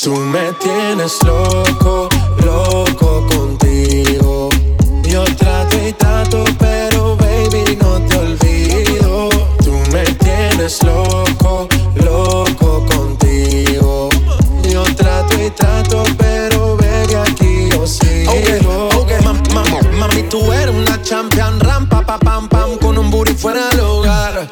Tú me tienes loco, loco contigo. Yo trato y trato, pero baby no te olvido. Tú me tienes loco, loco contigo. Yo trato y trato, pero baby aquí yo sigo. Okay, okay. mami, tú eres una champion, rampa,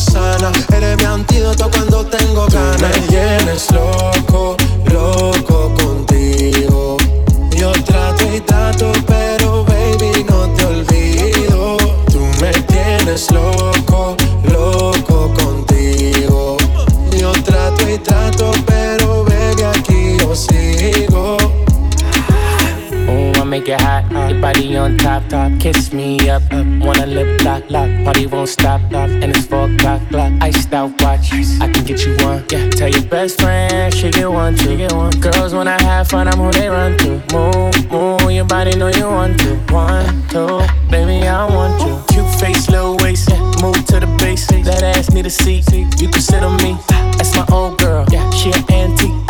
sana. Eres mi antídoto cuando tengo ganas. Me tienes loco, loco contigo. Yo trato y trato, pero baby no te olvido. Tú me tienes loco, loco contigo. Yo trato y trato, pero baby aquí yo sigo. Ooh, I make it hot. Your body on top, top. Kiss me up, up. Wanna lip lock, lock. Party won't stop, stop. And it's four o'clock, clock. Iced out watch. I can get you one. Yeah. Tell your best friend she get one, she Get one. Girls when I have fun, I'm who they run to. Move, move. Your body know you want to. One, two. Baby, I want you. Cute face, little waist. Yeah. Move to the base. That ass need a seat. You can sit on me. That's my old girl. Yeah. She an antique.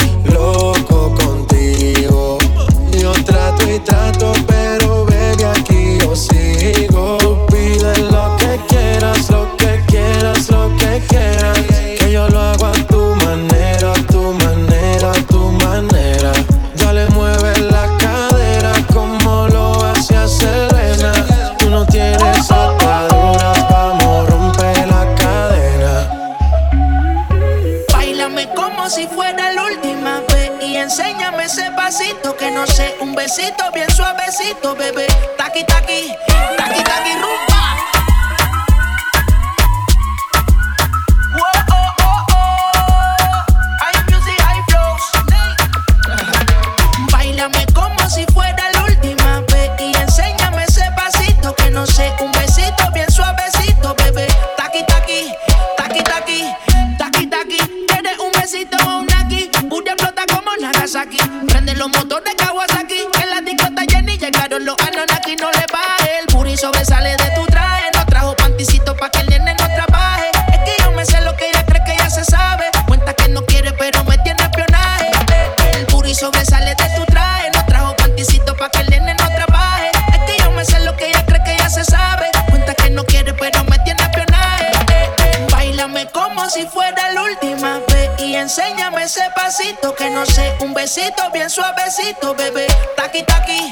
pasito que no sé, un besito bien suavecito, bebé. Taqui taqui, taqui taqui rumba. Besito bien suavecito, bebé. Taqui taqui,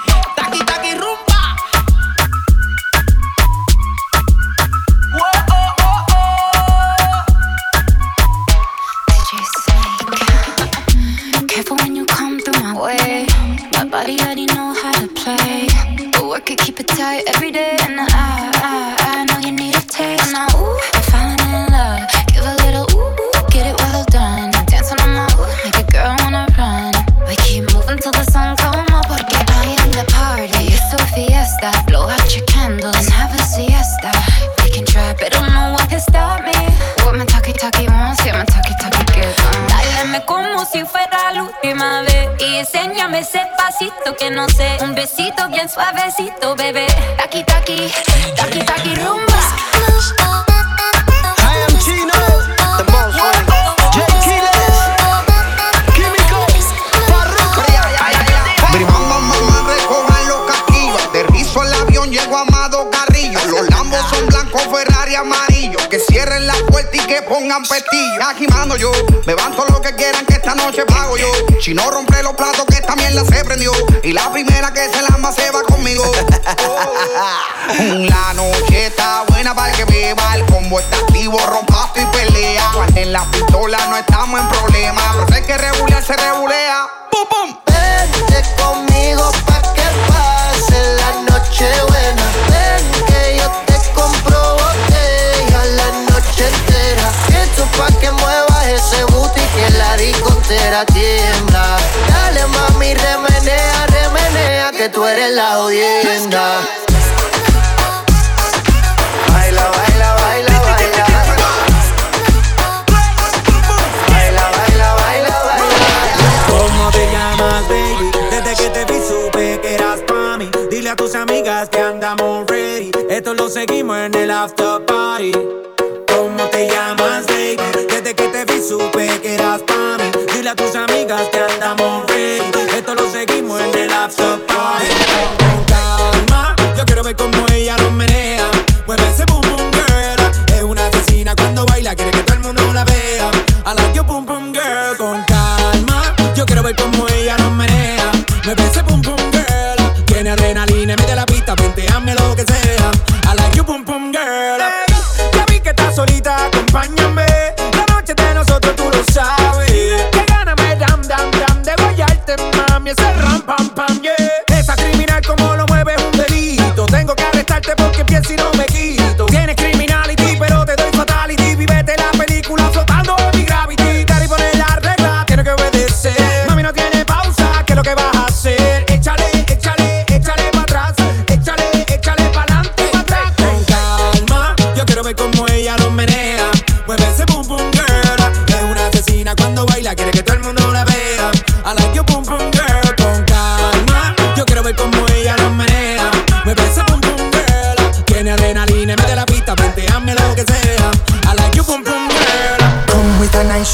pasito que no sé. Un besito bien suavecito, bebé. Taki taki, taki taki rumba. I am Chino, the most J Killers, Químico, Farruko. Mamá, mamá, recojan los casquillos. Aterrizo el avión, llego a Amado Carrillo. Los lambos son blancos, Ferrari amarillo. Que cierren la puerta y que pongan pestillo. Agimando yo, me levanto lo que quieran que esta noche pago yo. Si no rompe los platos que esta mierda se prendió. Y la primera que se lamba se va conmigo. la noche está buena para que beba. El combo está activo, rompaste y pelea. En la pistola no estamos en problema. Pero sé que regular se regulea. ¡Pum, pum! Vente conmigo pa' que pase la noche que muevas ese booty que la discontera tiembla. Dale mami, remenea, remenea, que tú eres la odienda. Baila, baila, baila, baila. Baila, baila, baila, baila. ¿Cómo te llamas, baby? Desde que te vi supe que eras pa' mí. Dile a tus amigas que andamos ready. Esto lo seguimos en el after party. Supe que eras pa' mí. Dile a tus amigas que andamos ready. Esto lo seguimos en el after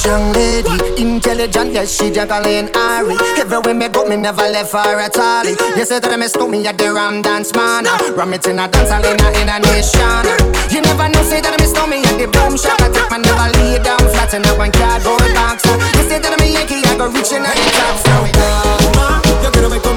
young lady, intelligent, yes, she Jacqueline airy. Everywhere me go, me never left her at all. You say that me stole me at the Ram Dance Man. Ram it in a dance hall in a, in a nation. You never know, say that me stole me at the Boom Shop. I take my never lay down flat in a one cardboard box. You say that me Yankee, I go reaching out the top. So calma, yo quiero ver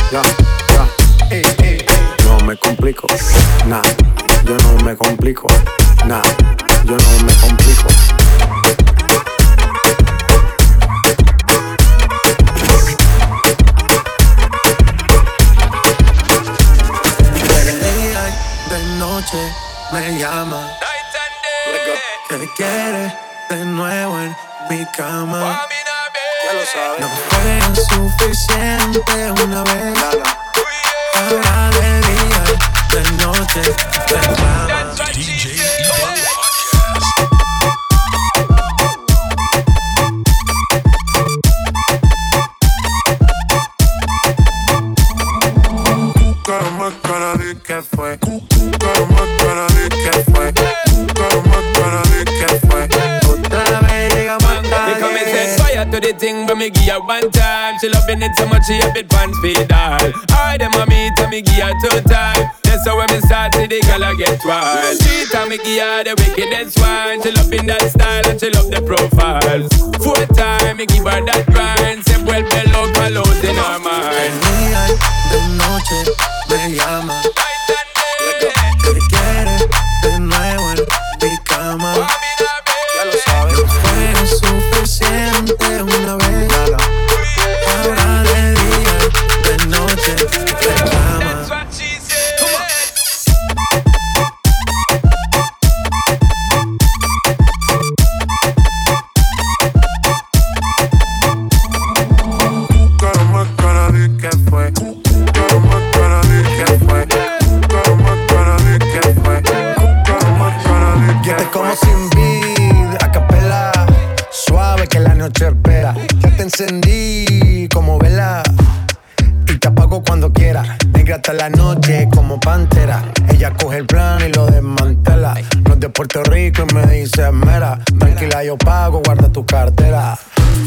ya, ya. Ey, ey. No me complico, nah, yo no me complico, nah, yo no me complico. De día y de noche me llama. Que quiere de nuevo en mi cama lo sabes. No fue suficiente una vez. Ahora de día, de noche, reclama. DJ Cara más cara de que fue. Cara más the thing when me give her one time. She loving it so much she a bit pants feed all. I them a meet and me give her two time. That's how when me start to the girl I get wild. Three time me give her the wickedest one. She loving that style and she love the profile. Four time me give her that grind. Se vuelve loca, lost in her mind. De noche me llama. La noche como pantera. Ella coge el plan y lo desmantela. No es de Puerto Rico y me dice mera. Tranquila, yo pago, guarda tu cartera.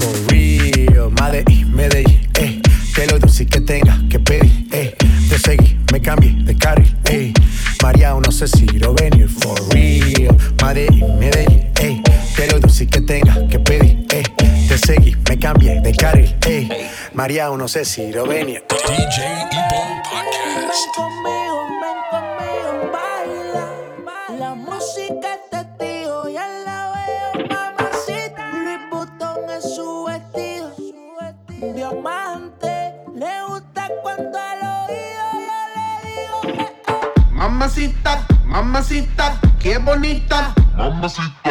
For real, Medellín, Medellín, eh. Que lo dulce que tenga que pedir, eh. Te seguí, me cambié de carril, eh. María, no sé si lo venir, for real. Medellín, Medellín, eh. Que lo dulce que tenga que pedir, eh. Te seguí, me cambié de carril, eh. María, no sé si lo venir. DJ Evo Ven conmigo, ven conmigo, baila. La música es testigo, ya la veo, mamacita. Vuitton es su vestido, diamante. Le gusta cuando al oído yo le digo, eh, eh. Mamacita, mamacita, qué bonita. Mamacita,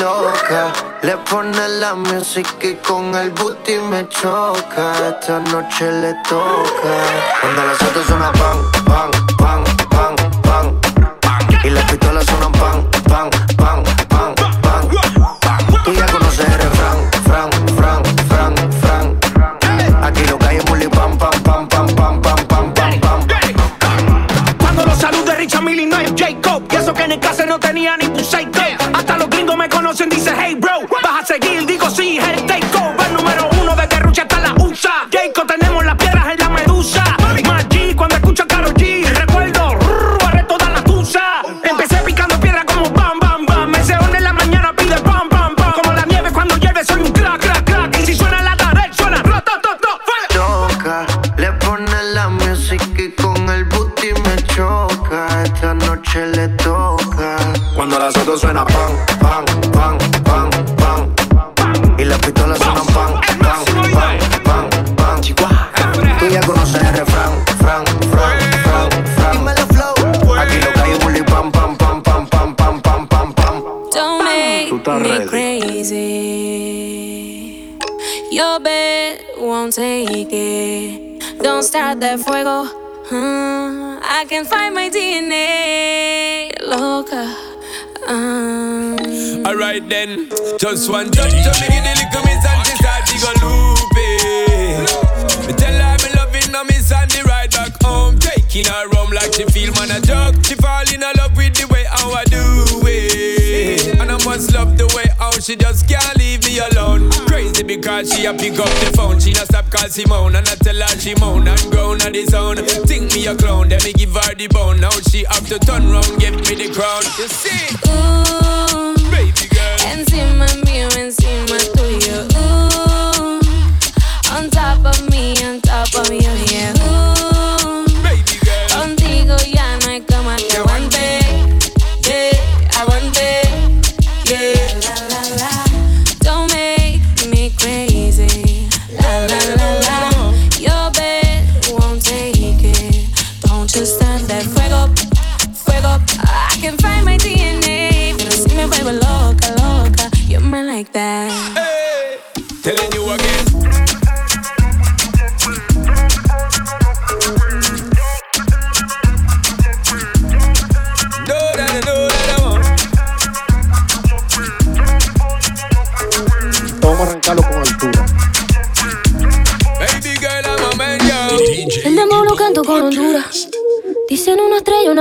loca. Le pone la música y con el booty me choca. Esta noche le toca. Cuando las otras suena pan, pan, pan, pan, pan. Y las pistolas suenan pan, pan, That fuego. Uh, I can find my DNA. Loca. Um, Alright then, just one touch to me, give the little miss and start to go loopy. Me tell her me loving her miss and the ride back home, taking her home like she feel man a joke. She fall in love with the way how I do it, and I must love the way how she just can't. Because she a pick up the phone, she not stop call Simone, and I tell her she moan and groan on the sound. Think me a clown, then me give her the bone. Now she have to turn round, give me the crown. You see? ooh, Baby girl. encima mío, encima tuyo. Ooh, on top of me, on top of you, yeah.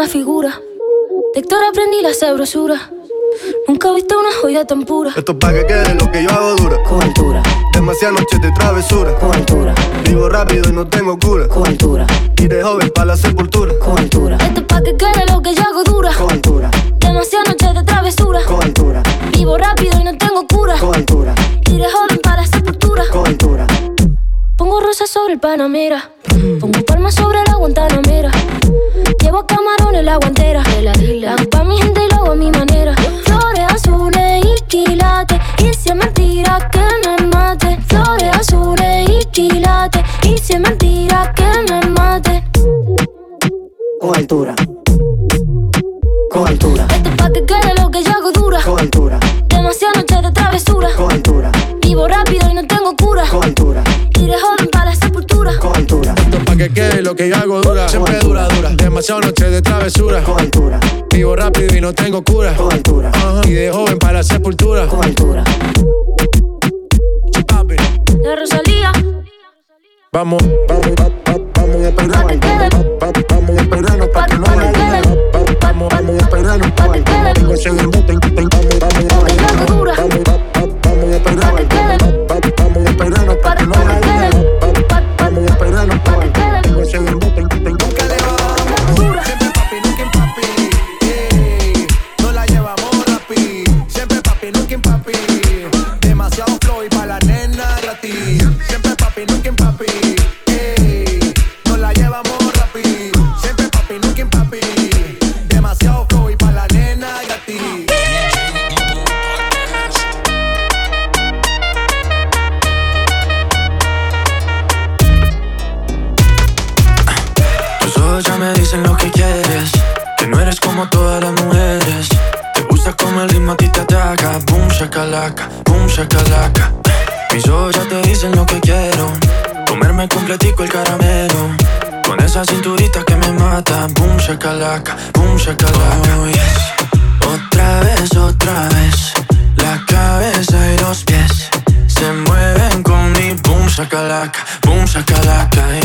Una figura. De Héctor aprendí la sabrosura. Nunca he visto una joya tan pura. Esto es pa' que quede lo que yo hago dura. Con altura, Demasiadas noches de travesura. con altura, Vivo rápido y no tengo cura. con altura, Y de joven para la sepultura. con altura. Esto es pa' que quede lo que yo hago dura. Con altura, Demasiadas noches de travesura. con altura, Vivo rápido y no tengo cura. con altura, Y de joven para la sepultura. con altura. Pongo rosas sobre el Panamera. Pongo palmas sobre la Guantanamera. Llevo camarones la guantera. Pa' mi gente y lo hago a mi manera. Flores azules y quilates. Y si es mentira que me mate. Flores azules y quilates. Y si es mentira que me mate. Con altura. Con altura, Esto es pa' que quede lo que yo hago dura. con altura, Demasiadas noches de travesura. con altura, Vivo rápido y no tengo cura. con altura, Y que quede lo que yo hago dura. Siempre dura, dura. Demasiado noche de travesura. con altura, Vivo rápido y no tengo cura. con altura. Y de joven para la sepultura. con altura. De Rosalía. Vamos, Vamos, va- va- vamos a va- Vamos a esperarnos pa' que no Vamos vamos a embute, vamos, vamos, yo hago dura. Vamos, va- va- vamos shakalaka, boom shakalaka oh. Otra vez, otra vez La cabeza y los pies Se mueven con mi boom shakalaka, boom shakalaka yeah.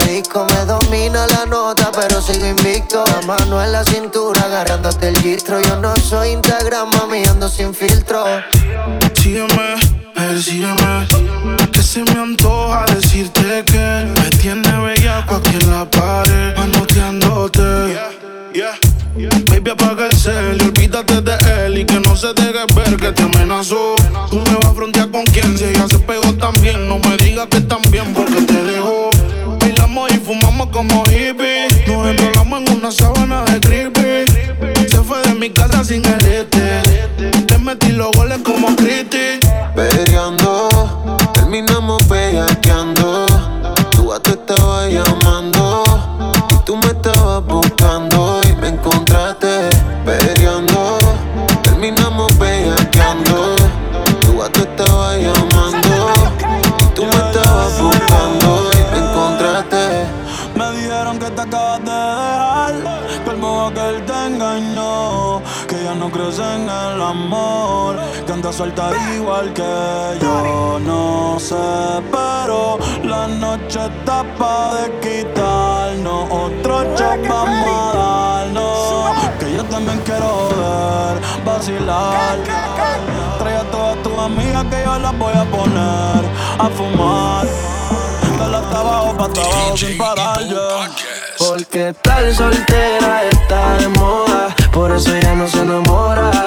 disco me domina la nota, pero sigo invicto. La mano en la cintura, agarrándote el gistro. Yo no soy Instagram, mami, ando sin filtro. Sígueme, eh, persígueme, que se me antoja decirte que me tiene bella cualquier la pared, manoteándote. Yeah, yeah, yeah. Baby, apaga el cel y olvídate de él y que no se deje ver que te amenazó. Tú me vas a frontear con quien, si ella se pegó también, no me digas que también porque te dejó fumamos como hippies. Nos enrolamos en una sábana de creepy. Se fue de mi casa sin arete. Te metí los goles como Cristi. Peleando, terminamos bellaqueando. Tú a tu estaba falta igual que yo. No sé, pero la noche está pa' de quitarnos. Otro shot vamos a darnos. Que yo también quiero ver, vacilar. Trae a todas tus amigas que yo las voy a poner a fumar. De la hasta abajo pa' abajo sin parar. Porque tal soltera está de moda, por eso ya no se enamora.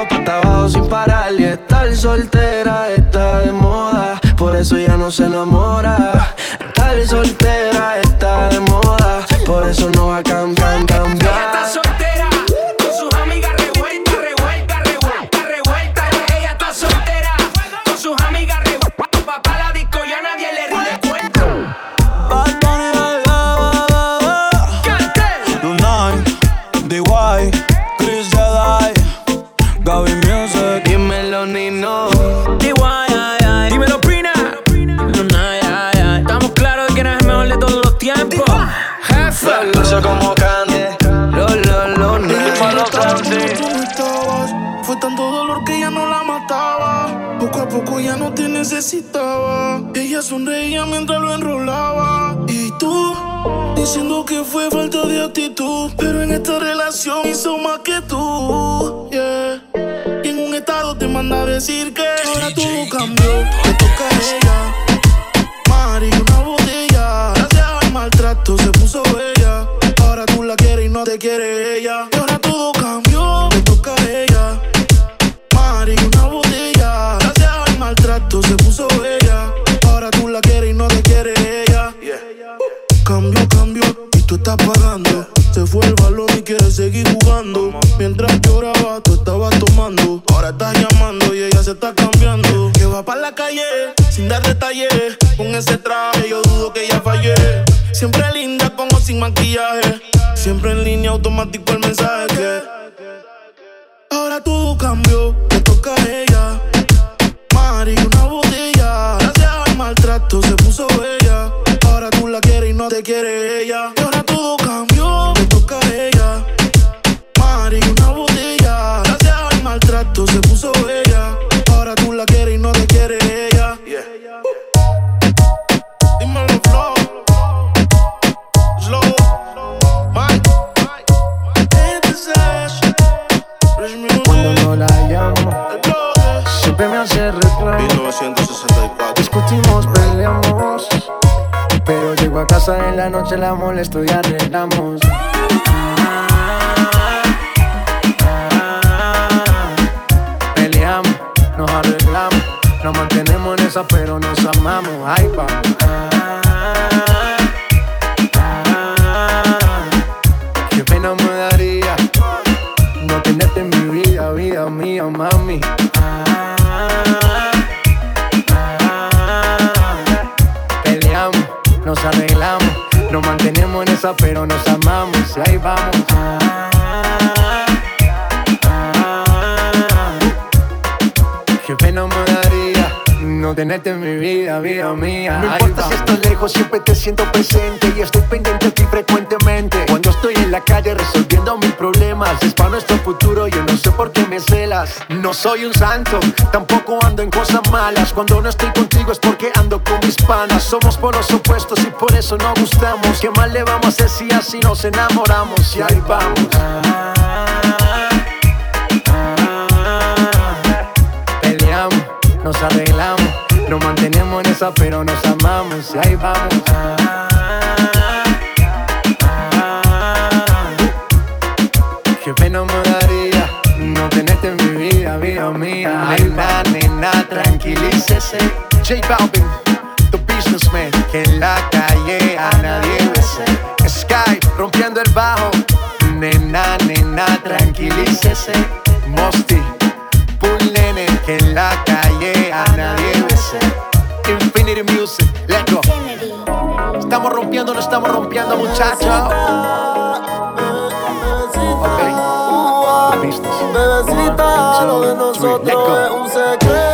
abajo, abajo sin parar. Y estar soltera está de moda, por eso ya no se enamora. Estar soltera está de moda, por eso no mami. Peleamos, nos arreglamos, nos mantenemos en esa, pero nos amamos. Y ahí vamos. Qué pena me daría no tenerte en mi vida, vida mía. No importa si estás lejos, siempre te siento presente y estoy pendiente de ti frecuentemente. Cuando estoy en la calle resolviendo mis problemas, es para nuestro futuro, yo no sé por qué me celas. No soy un santo, tampoco ando en cosas malas. Cuando no estoy contigo es porque ando con mis panas. Somos por los opuestos y por eso no gustamos. ¿Qué mal le vamos a hacer si así nos enamoramos? Y ahí vamos. Peleamos, nos arreglamos, nos mantenemos en esa, pero nos amamos. Y ahí vamos. J Balvin, the businessman, que en la calle a nadie bese. Sky, rompiendo el bajo. Nena, nena, tranquilícese. Mosty, Pool nene, que en la calle a nadie bese. Infinity Music, let's go. Estamos rompiendo, no estamos rompiendo, muchachos. Bebecita, lo de nosotros es un secreto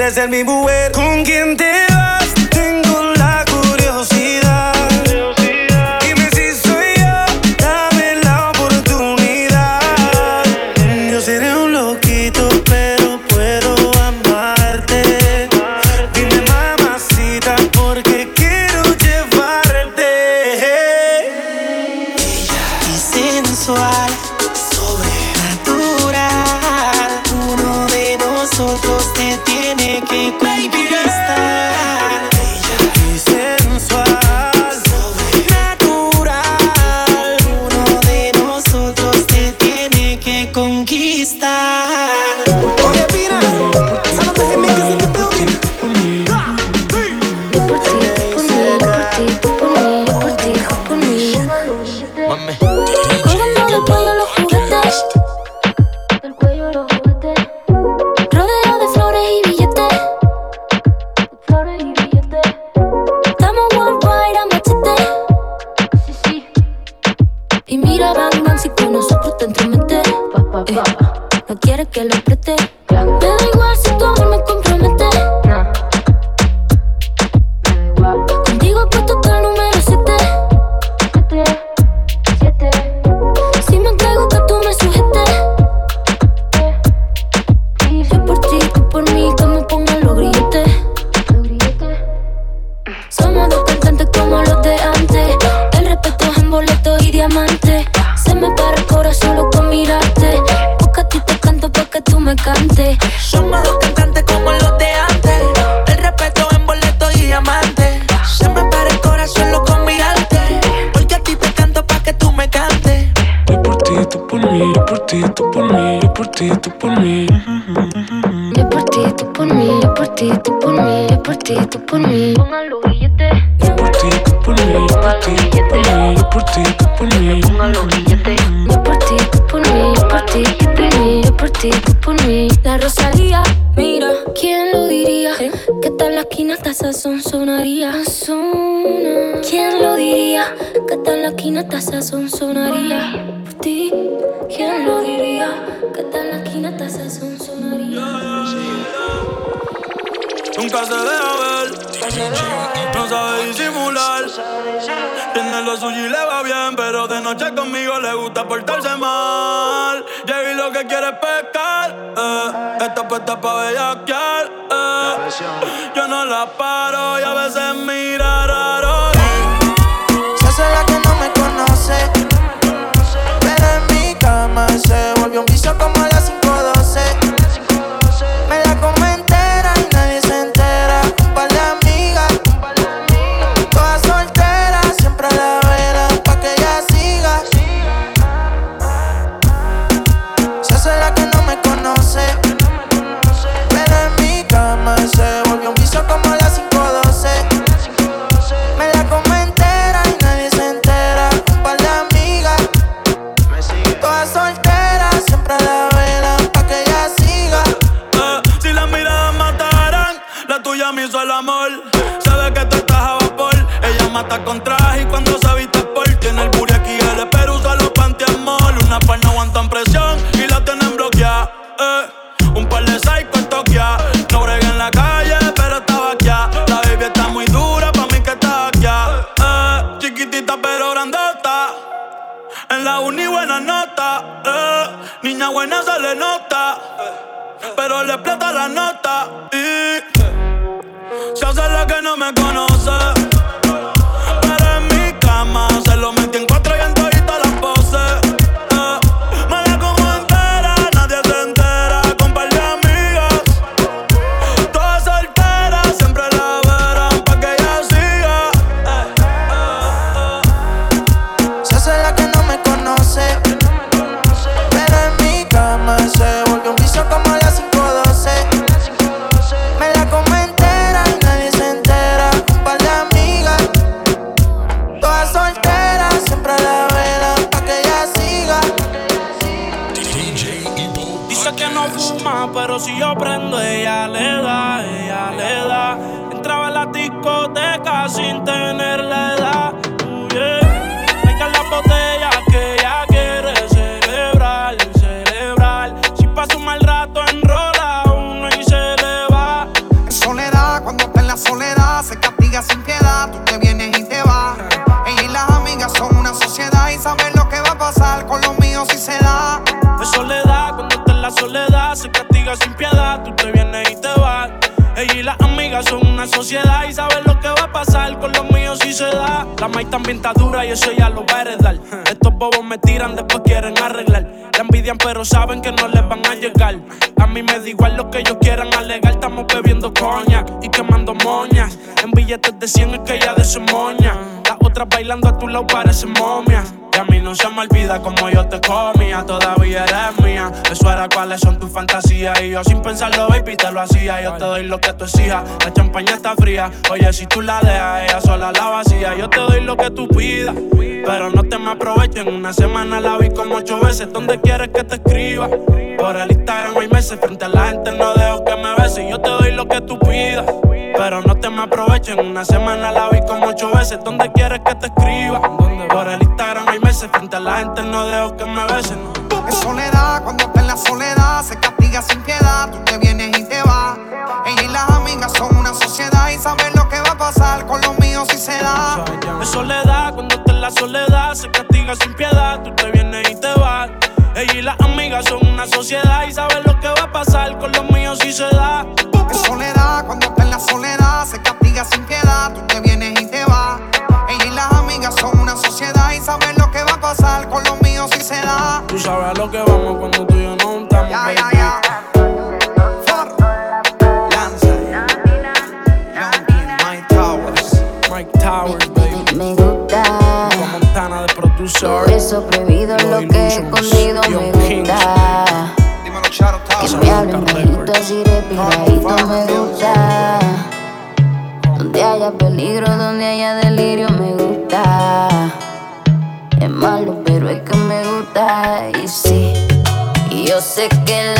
quieres ser mi mujer. Comiendo le va bien, pero de noche conmigo le gusta portarse mal. Llegué lo que quiere es pescar, eh. Esta puesta pa' bellaquear, eh. Yo no la paro y a veces mira raro. Eh. Se hace la que no me conoce, pero en mi cama se volvió un vicio como el Oye, si tú la dejas, ella sola la vacía. Yo te doy lo que tú pidas, pero no te me aprovecho. En una semana la vi como ocho veces. ¿Dónde quieres que te escriba? Por el Instagram hay meses. Frente a la gente no dejo que me beses. Yo te doy lo que tú pidas, pero no te me aprovecho. En una semana la vi como ocho veces. ¿Dónde quieres que te escriba? Por el Instagram hay meses. Frente a la gente no dejo que me beses. No. En soledad, cuando está en la soledad soledad, cuando está en la soledad, se castiga sin piedad. Tú te vienes y te vas. Ella y las amigas son una sociedad y saben lo que va a pasar con los míos si se da. En soledad, cuando está en la soledad, se castiga sin piedad. Tú te vienes y te vas. Ella y las amigas son una sociedad y saben lo que va a pasar con los míos si se da. Tú sabes lo que vamos cuando escondido me gusta. Que me hablen bajito así de picadito me gusta. Donde haya peligro, donde haya delirio me gusta. Es malo, pero es que me gusta y sí. Yo sé que la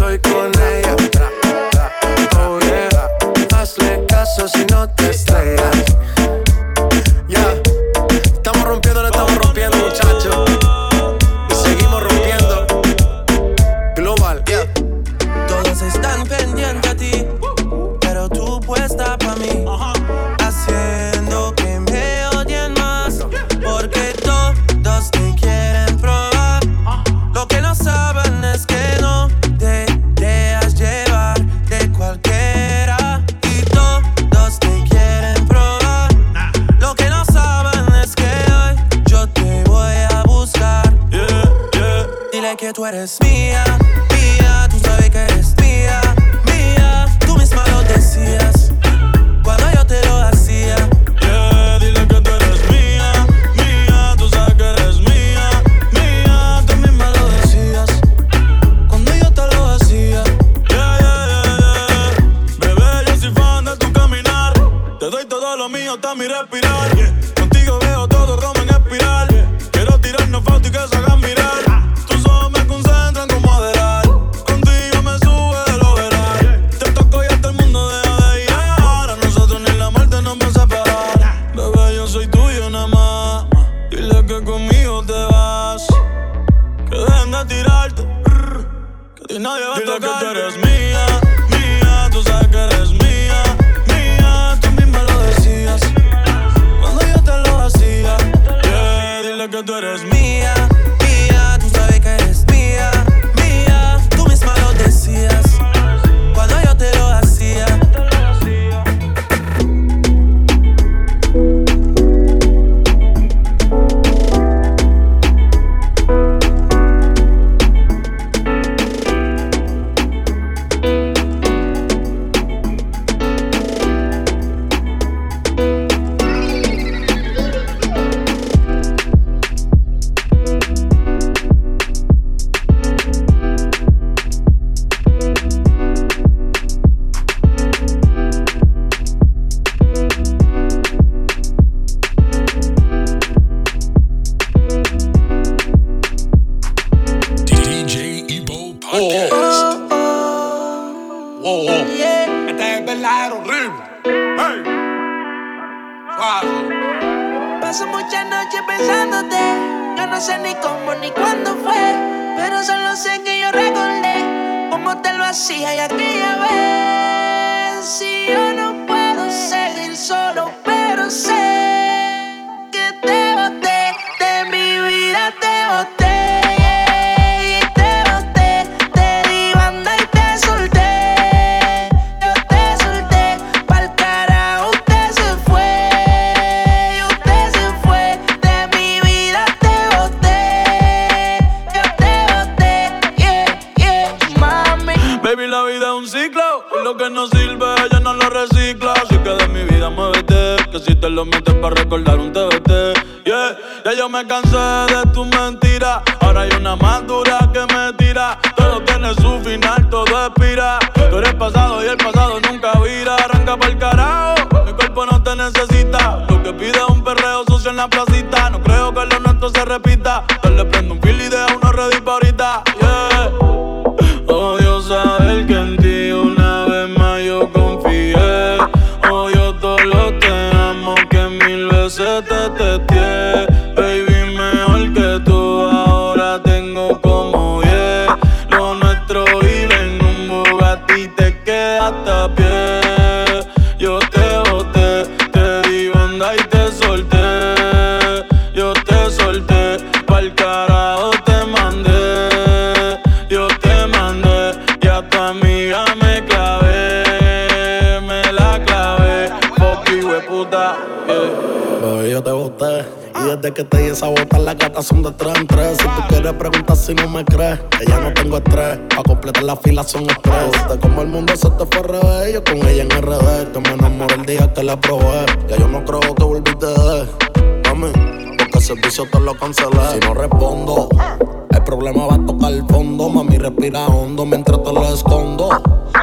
estoy con ella. Oh yeah, hazle caso si no te extraña. que tú eres mía. te quedaste bien. que te di esa bota las gatas son de tres en tres. Si tú quieres preguntar si no me crees, que ya no tengo estrés. Pa' completar la fila son estrés. De como el mundo se te fue revés, yo con ella en RD. Que me enamoré el día que la probé. Ya yo no creo que volviste de. Mami, porque el servicio te lo cancelé. Si no respondo, el problema va a tocar el fondo. Mami, respira hondo mientras te lo escondo.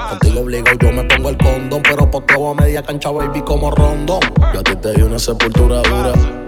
Contigo obligo, yo me pongo el condón. Pero por todo a media cancha, baby, como rondo. Yo a ti te di una sepultura dura.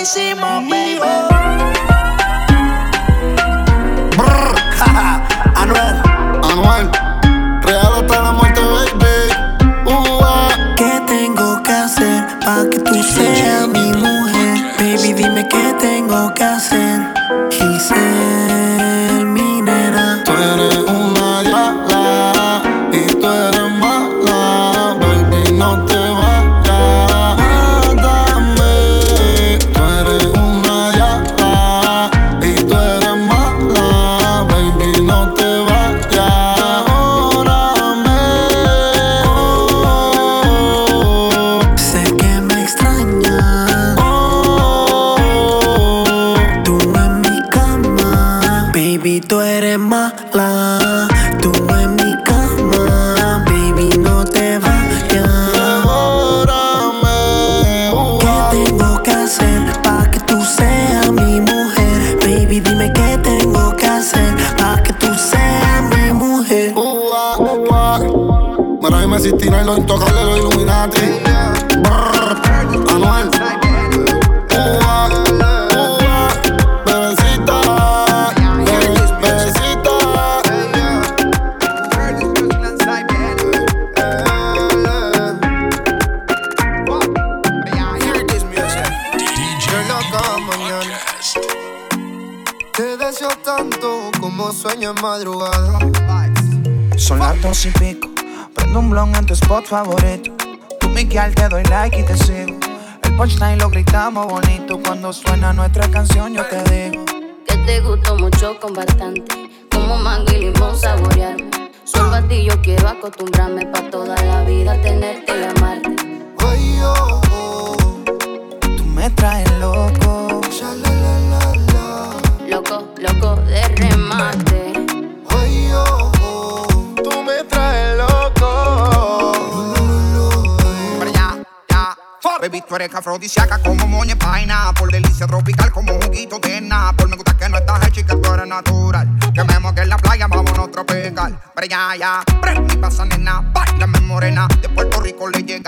hicimos vivo. Anuel, Anuel, real hasta la muerte, baby. Uh ¿Qué tengo que hacer para que tú seas mi mujer? Baby, dime qué tengo que hacer.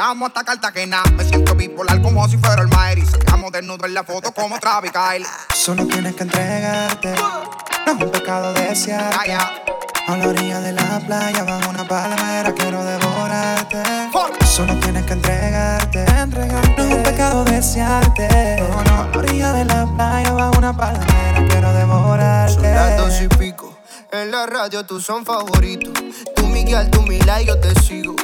Llegamos hasta Cartagena. Me siento bipolar como si fuera el Mayri. Sacamos desnudo en la foto como Travis Kyle. Solo tienes que entregarte. No es un pecado desearte. A la orilla de la playa, bajo una palmera, quiero devorarte. Solo tienes que entregarte. entregarte. No es un pecado desearte. No, no. A la orilla de la playa, bajo una palmera, quiero devorarte. Son las dos y pico. En la radio tú son favoritos. Tú Miguel, tú mi like, yo te sigo.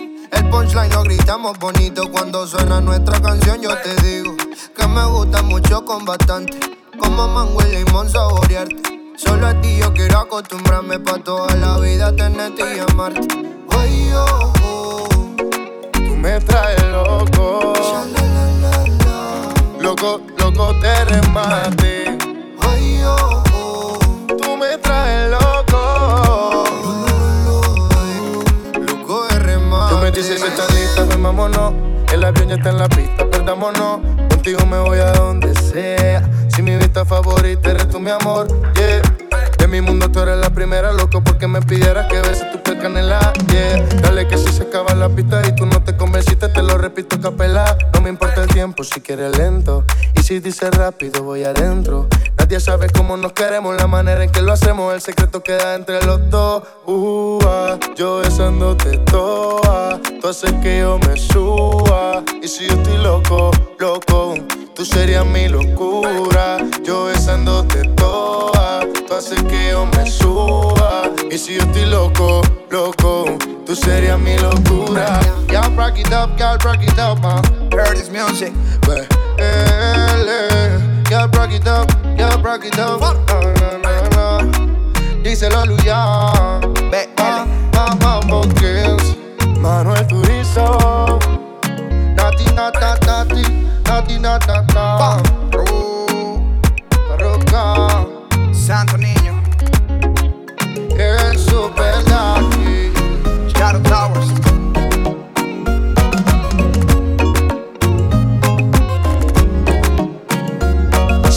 El punchline lo gritamos bonito. Cuando suena nuestra canción, yo te digo que me gusta mucho con bastante. Como mango y limón saborearte. Solo a ti yo quiero acostumbrarme pa' toda la vida tenerte y amarte. Ay, oh, oh. Tú me traes loco. Loco, loco de remate. Oh, oh. 16 echaditas, fumámonos. El avión ya está en la pista, perdámonos. Contigo me voy a donde sea. Si mi vista favorita eres tú, mi amor, yeah. De mi mundo tú eres la primera, loco, porque me pidieras que beses tu piel canela, yeah. Dale que si se acaba la pista y tú no te convenciste, te lo repito capela. No me importa el tiempo, si quieres lento. Y si dices rápido, voy adentro. Nadie sabe cómo nos queremos, la manera en que lo hacemos, el secreto queda entre los dos. Uh, ah, yo besándote toa, tú haces que yo me suba. Y si yo estoy loco, loco, tú serías mi locura. Yo besándote toa, tú haces que yo me suba. Y si yo estoy loco, loco, tú serías mi locura. Y'all rock it up, y'all rock it up, man. Heard this music. Y'all rock it up, y'all rock it up. No, no, no. Díselo a Luyan. Vamos, Kills. Manuel Turizo. Nati, nata, nati, nati, nata, nata. Parroca. Santo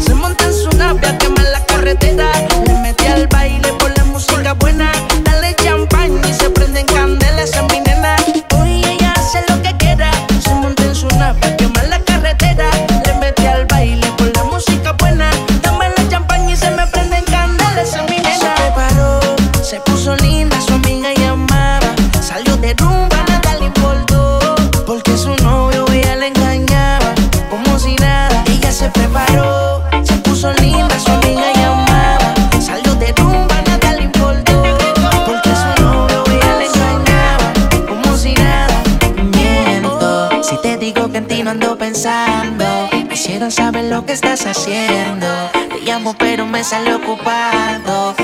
Se monta en su nave a quemar la carretera. estás haciendo? Te llamo pero me sale ocupado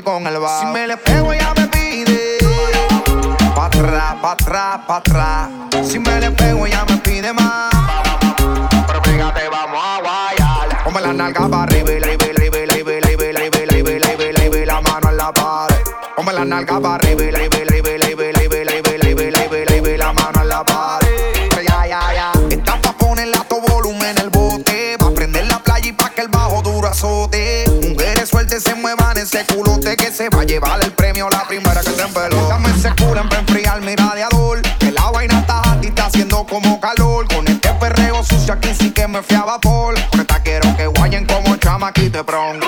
con el bajo. Si me le pego, ella me pide. Pa' atrás, pa' atrás, pa' atrás. Si me le pego, ella me pide más. Pero fíjate, vamos a guayar. Ponme la nalga para arriba y la, la, la, la mano en la pared. Ponme la nalga para arriba. llevar el premio la primera que te empeló. Dame ese culo para enfriar mi radiador. Que la vaina está a ti, está haciendo como calor. Con este perreo sucio aquí sí que me fui a vapor. Porque quiero que guayen como chamaquito de bron.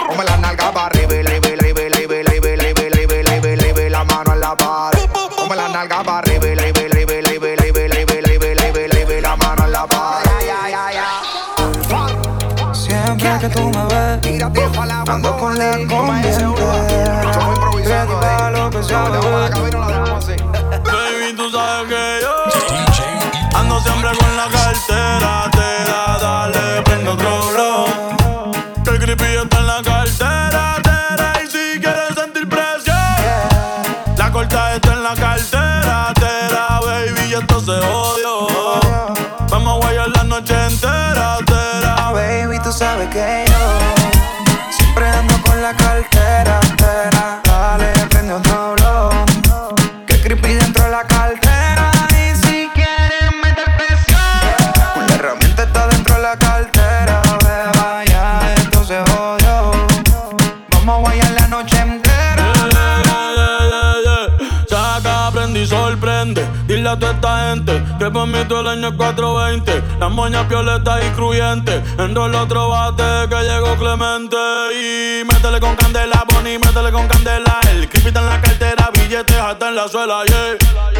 420. Las moñas pioletas y cruyentes. En el otro bate que llegó Clemente. Y métele con candela, Bonnie, métele con candela. El creepy en la cartera, billetes hasta en la suela, yeah.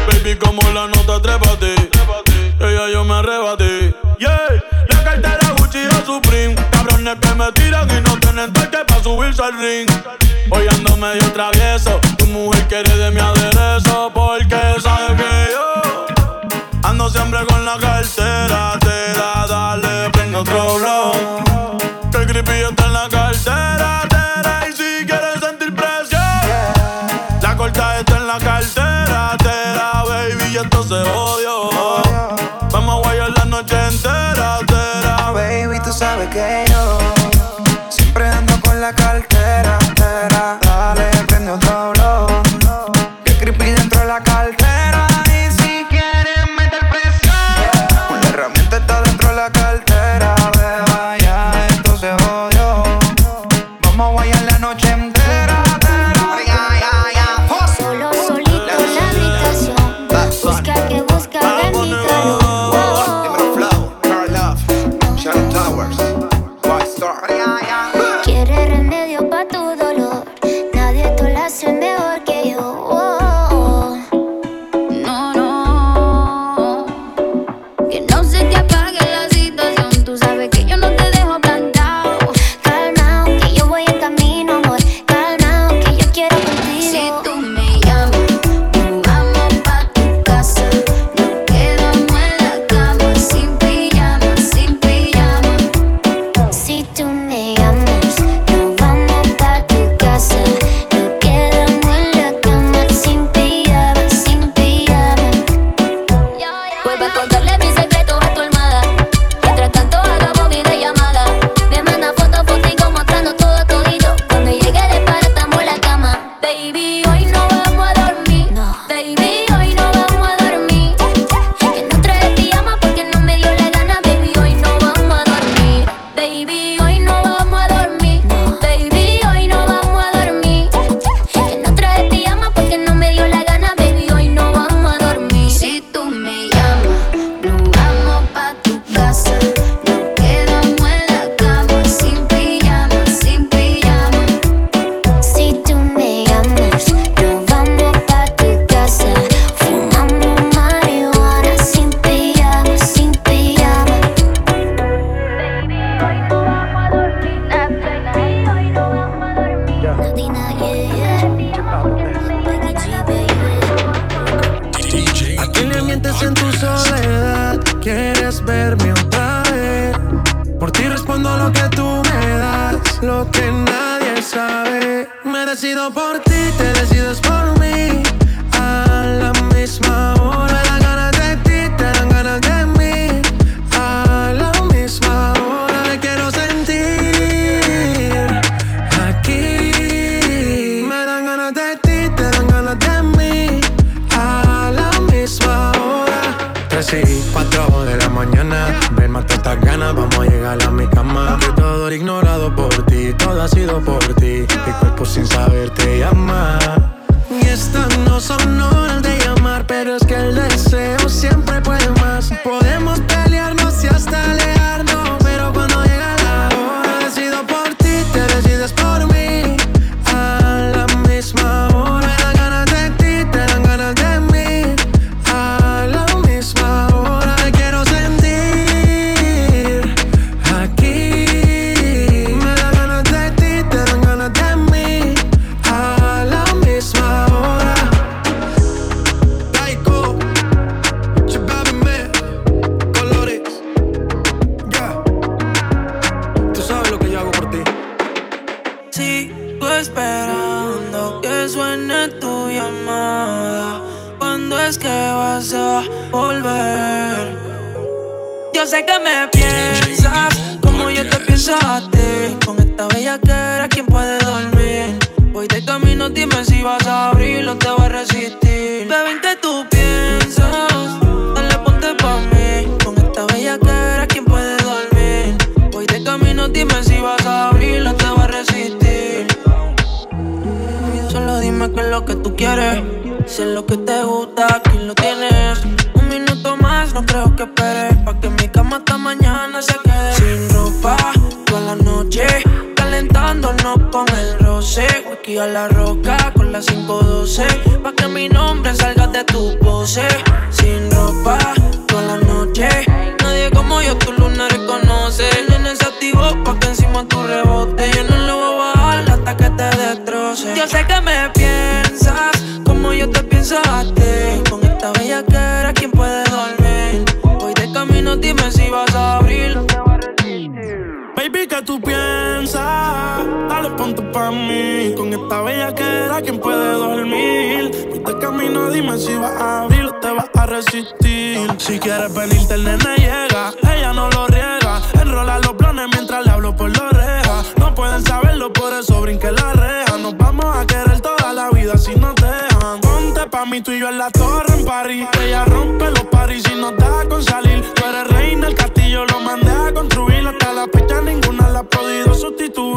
Baby, como la nota, trépate. Ella yo me arrebaté, yeah. La cartera Gucci o Supreme. Cabrones que me tiran y no tienen toque para subirse al ring. Hoy ando medio travieso. Tu mujer quiere de mi aderezo porque sabe que yo Ando siempre con la cartera, te da, dale, prende otro blog. Que el creepy está en la cartera.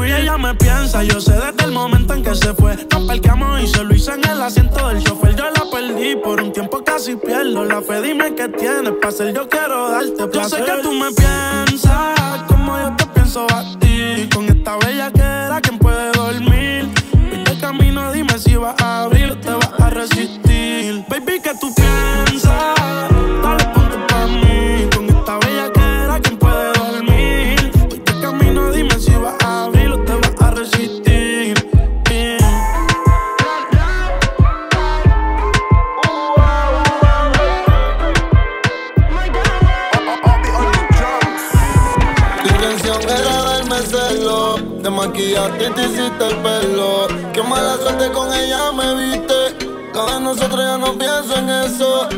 Baby, ella me piensa, yo sé desde el momento en que se fue. Nos parqueamos y se lo hice en el asiento del chofer. Yo la perdí, por un tiempo casi pierdo la fe. Dime qué tienes para hacer, yo quiero darte. Yo sé que tú me piensas como yo te pienso a ti. Con esta bella que era quien puede dormir. Viste camino, dime si vas a abrir o te vas a resistir. Baby, que tú piensas. so